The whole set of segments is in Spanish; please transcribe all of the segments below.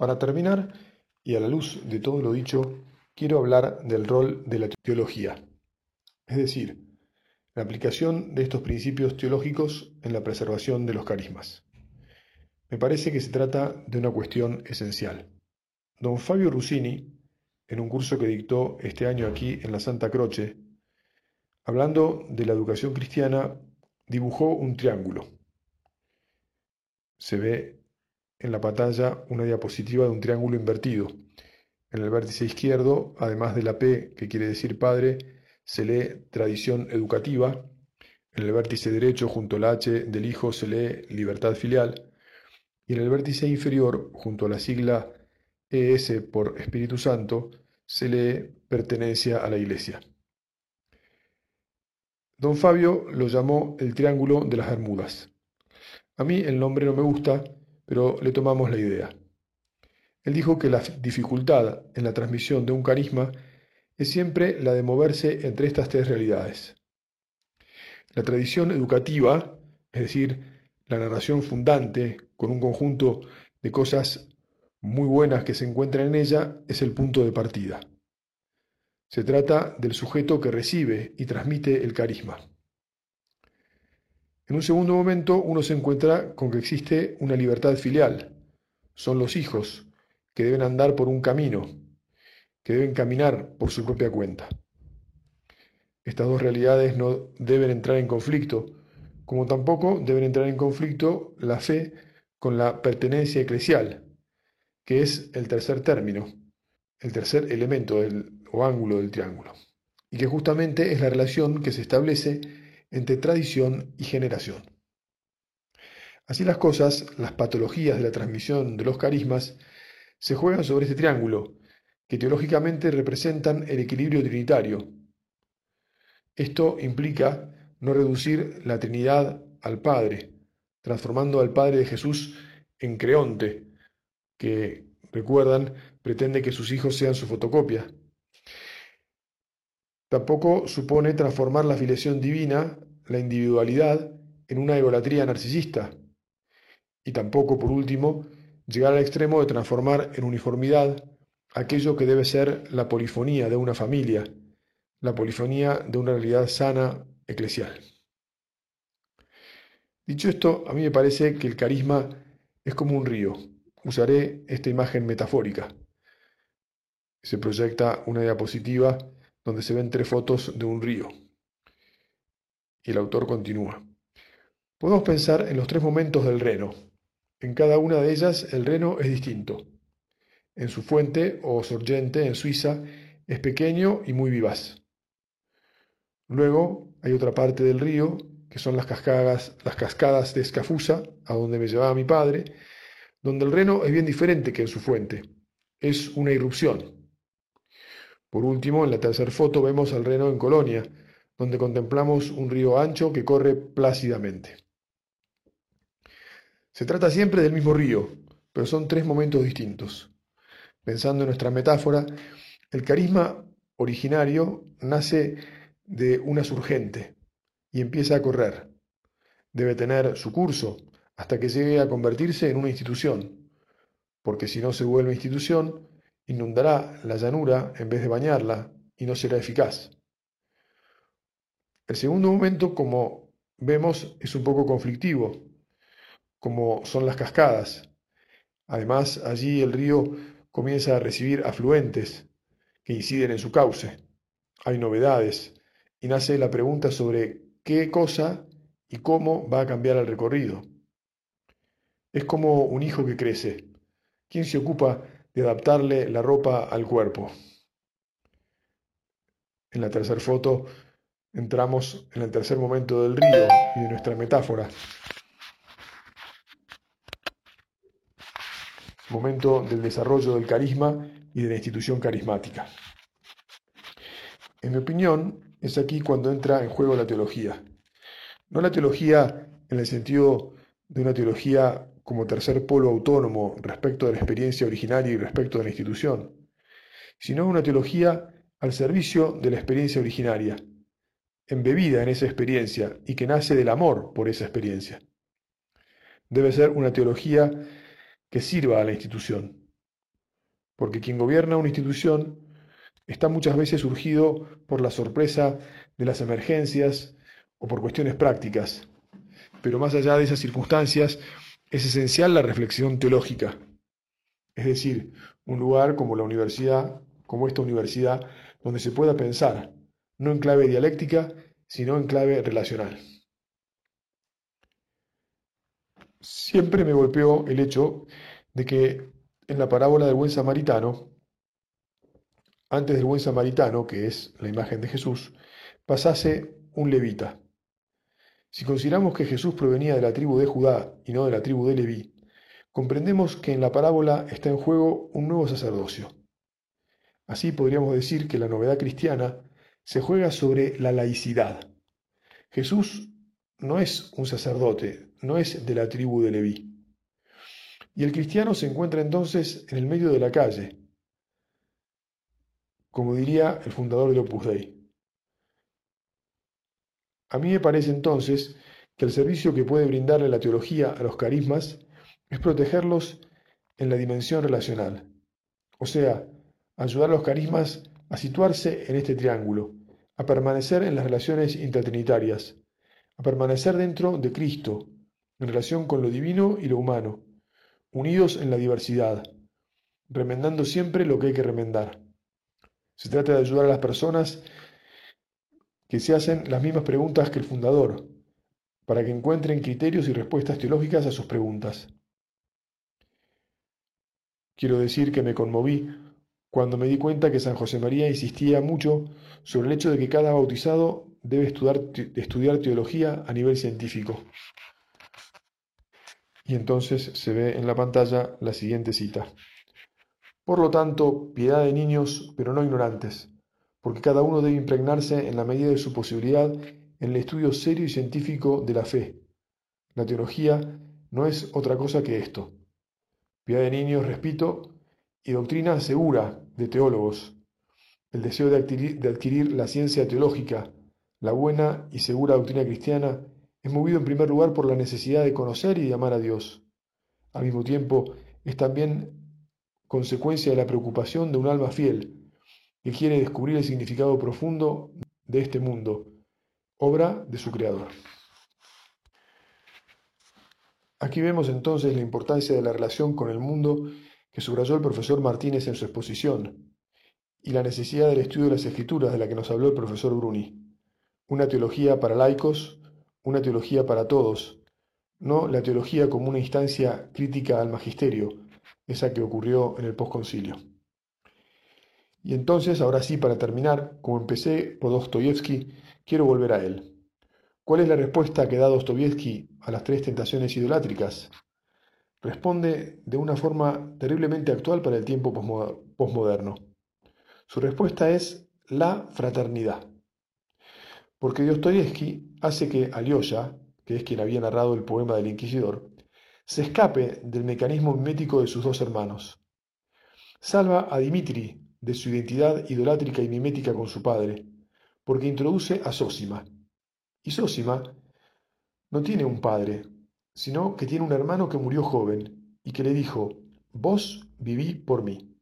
Para terminar, y a la luz de todo lo dicho, quiero hablar del rol de la teología, es decir, la aplicación de estos principios teológicos en la preservación de los carismas. Me parece que se trata de una cuestión esencial. Don Fabio Rossini, en un curso que dictó este año aquí en la Santa Croce, hablando de la educación cristiana, dibujó un triángulo. Se ve en la pantalla una diapositiva de un triángulo invertido. En el vértice izquierdo, además de la P, que quiere decir padre, se lee tradición educativa. En el vértice derecho, junto al H del hijo, se lee libertad filial. Y en el vértice inferior, junto a la sigla ES por Espíritu Santo, se lee pertenencia a la Iglesia. Don Fabio lo llamó el Triángulo de las Bermudas. A mí el nombre no me gusta, pero le tomamos la idea. Él dijo que la dificultad en la transmisión de un carisma es siempre la de moverse entre estas tres realidades. La tradición educativa, es decir, la narración fundante, con un conjunto de cosas muy buenas que se encuentran en ella, es el punto de partida. Se trata del sujeto que recibe y transmite el carisma. En un segundo momento uno se encuentra con que existe una libertad filial. Son los hijos que deben andar por un camino, que deben caminar por su propia cuenta. Estas dos realidades no deben entrar en conflicto, como tampoco deben entrar en conflicto la fe con la pertenencia eclesial, que es el tercer término, el tercer elemento del, o ángulo del triángulo, y que justamente es la relación que se establece entre tradición y generación. Así las cosas, las patologías de la transmisión de los carismas se juegan sobre este triángulo, que teológicamente representan el equilibrio trinitario. Esto implica no reducir la Trinidad al Padre, transformando al Padre de Jesús en Creonte, que, recuerdan, pretende que sus hijos sean su fotocopia. Tampoco supone transformar la filiación divina, la individualidad, en una egolatría narcisista. Y tampoco, por último, llegar al extremo de transformar en uniformidad aquello que debe ser la polifonía de una familia, la polifonía de una realidad sana eclesial. Dicho esto, a mí me parece que el carisma es como un río, Usaré esta imagen metafórica. Se proyecta una diapositiva donde se ven tres fotos de un río. Y el autor continúa. Podemos pensar en los tres momentos del Reno. En cada una de ellas el Reno es distinto. En su fuente o sorgente en Suiza es pequeño y muy vivaz. Luego hay otra parte del río, que son las cascadas, las cascadas de Escafusa, a donde me llevaba mi padre, donde el reno es bien diferente que en su fuente. Es una irrupción. Por último, en la tercera foto vemos al reno en Colonia, donde contemplamos un río ancho que corre plácidamente. Se trata siempre del mismo río, pero son tres momentos distintos. Pensando en nuestra metáfora, el carisma originario nace de una surgente y empieza a correr. Debe tener su curso, hasta que llegue a convertirse en una institución, porque si no se vuelve institución, inundará la llanura en vez de bañarla y no será eficaz. El segundo momento, como vemos, es un poco conflictivo, como son las cascadas. Además, allí el río comienza a recibir afluentes que inciden en su cauce. Hay novedades y nace la pregunta sobre qué cosa y cómo va a cambiar el recorrido. Es como un hijo que crece. ¿Quién se ocupa de adaptarle la ropa al cuerpo? En la tercera foto entramos en el tercer momento del río y de nuestra metáfora. Momento del desarrollo del carisma y de la institución carismática. En mi opinión, es aquí cuando entra en juego la teología. No la teología en el sentido de una teología como tercer polo autónomo respecto de la experiencia originaria y respecto de la institución, sino una teología al servicio de la experiencia originaria, embebida en esa experiencia y que nace del amor por esa experiencia. Debe ser una teología que sirva a la institución, porque quien gobierna una institución está muchas veces surgido por la sorpresa de las emergencias o por cuestiones prácticas. Pero más allá de esas circunstancias, es esencial la reflexión teológica. Es decir, un lugar como la universidad, como esta universidad, donde se pueda pensar, no en clave dialéctica, sino en clave relacional. Siempre me golpeó el hecho de que en la parábola del buen samaritano, antes del buen samaritano, que es la imagen de Jesús, pasase un levita. Si consideramos que Jesús provenía de la tribu de Judá y no de la tribu de Leví, comprendemos que en la parábola está en juego un nuevo sacerdocio. Así podríamos decir que la novedad cristiana se juega sobre la laicidad. Jesús no es un sacerdote, no es de la tribu de Leví. Y el cristiano se encuentra entonces en el medio de la calle, como diría el fundador del Opus Dei. A mí me parece entonces que el servicio que puede brindarle la teología a los carismas es protegerlos en la dimensión relacional, o sea, ayudar a los carismas a situarse en este triángulo, a permanecer en las relaciones intratrinitarias, a permanecer dentro de Cristo, en relación con lo divino y lo humano, unidos en la diversidad, remendando siempre lo que hay que remendar. Se trata de ayudar a las personas que se hacen las mismas preguntas que el fundador, para que encuentren criterios y respuestas teológicas a sus preguntas. Quiero decir que me conmoví cuando me di cuenta que San José María insistía mucho sobre el hecho de que cada bautizado debe estudiar, estudiar teología a nivel científico. Y entonces se ve en la pantalla la siguiente cita. Por lo tanto, piedad de niños, pero no ignorantes porque cada uno debe impregnarse en la medida de su posibilidad en el estudio serio y científico de la fe. La teología no es otra cosa que esto. Piedad de niños, repito, y doctrina segura de teólogos. El deseo de adquirir, de adquirir la ciencia teológica, la buena y segura doctrina cristiana, es movido en primer lugar por la necesidad de conocer y de amar a Dios. Al mismo tiempo, es también consecuencia de la preocupación de un alma fiel, que quiere descubrir el significado profundo de este mundo, obra de su creador. Aquí vemos entonces la importancia de la relación con el mundo que subrayó el profesor Martínez en su exposición y la necesidad del estudio de las escrituras de la que nos habló el profesor Bruni. Una teología para laicos, una teología para todos, no la teología como una instancia crítica al magisterio, esa que ocurrió en el posconcilio. Y entonces, ahora sí, para terminar, como empecé por Dostoyevsky, quiero volver a él. ¿Cuál es la respuesta que da Dostoyevsky a las tres tentaciones idolátricas? Responde de una forma terriblemente actual para el tiempo posmoderno. Su respuesta es la fraternidad. Porque Dostoyevsky hace que Alyosha, que es quien había narrado el poema del Inquisidor, se escape del mecanismo mimético de sus dos hermanos. Salva a Dimitri de su identidad idolátrica y mimética con su padre, porque introduce a Sósima. Y Sósima no tiene un padre, sino que tiene un hermano que murió joven y que le dijo, vos viví por mí.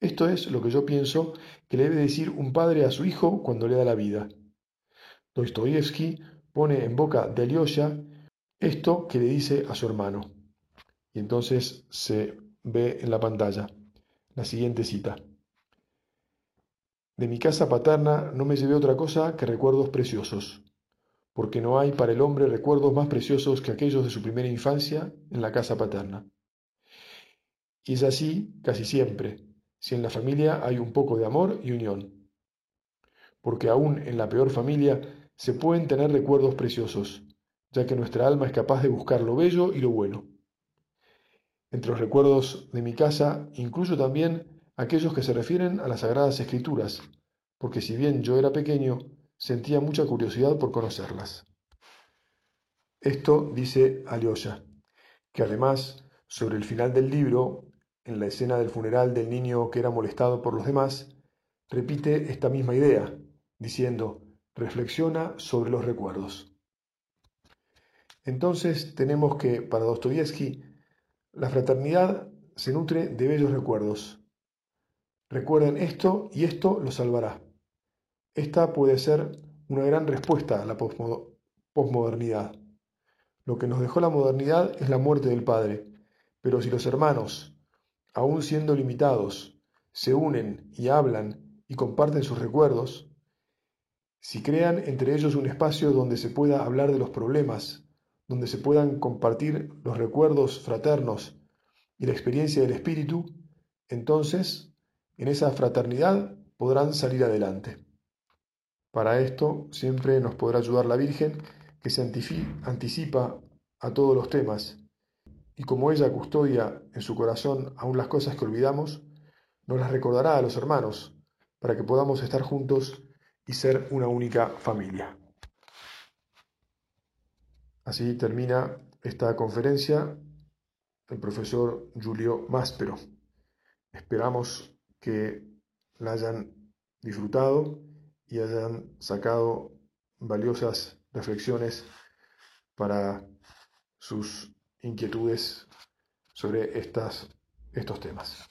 Esto es lo que yo pienso que le debe decir un padre a su hijo cuando le da la vida. Dostoyevsky pone en boca de Alyosha esto que le dice a su hermano. Y entonces se ve en la pantalla la siguiente cita. De mi casa paterna no me llevé otra cosa que recuerdos preciosos, porque no hay para el hombre recuerdos más preciosos que aquellos de su primera infancia en la casa paterna. Y es así casi siempre, si en la familia hay un poco de amor y unión. Porque aún en la peor familia se pueden tener recuerdos preciosos, ya que nuestra alma es capaz de buscar lo bello y lo bueno. Entre los recuerdos de mi casa incluyo también aquellos que se refieren a las Sagradas Escrituras, porque si bien yo era pequeño, sentía mucha curiosidad por conocerlas. Esto dice Alyosha, que además, sobre el final del libro, en la escena del funeral del niño que era molestado por los demás, repite esta misma idea, diciendo, reflexiona sobre los recuerdos. Entonces tenemos que, para Dostoyevsky, la fraternidad se nutre de bellos recuerdos. Recuerden esto y esto los salvará. Esta puede ser una gran respuesta a la posmodernidad. Lo que nos dejó la modernidad es la muerte del Padre, pero si los hermanos, aun siendo limitados, se unen y hablan y comparten sus recuerdos, si crean entre ellos un espacio donde se pueda hablar de los problemas, donde se puedan compartir los recuerdos fraternos y la experiencia del Espíritu, entonces en esa fraternidad podrán salir adelante. Para esto siempre nos podrá ayudar la Virgen, que se anticipa a todos los temas, y como ella custodia en su corazón aún las cosas que olvidamos, nos las recordará a los hermanos, para que podamos estar juntos y ser una única familia. Así termina esta conferencia el profesor Julio Máspero. Esperamos que la hayan disfrutado y hayan sacado valiosas reflexiones para sus inquietudes sobre estas, estos temas.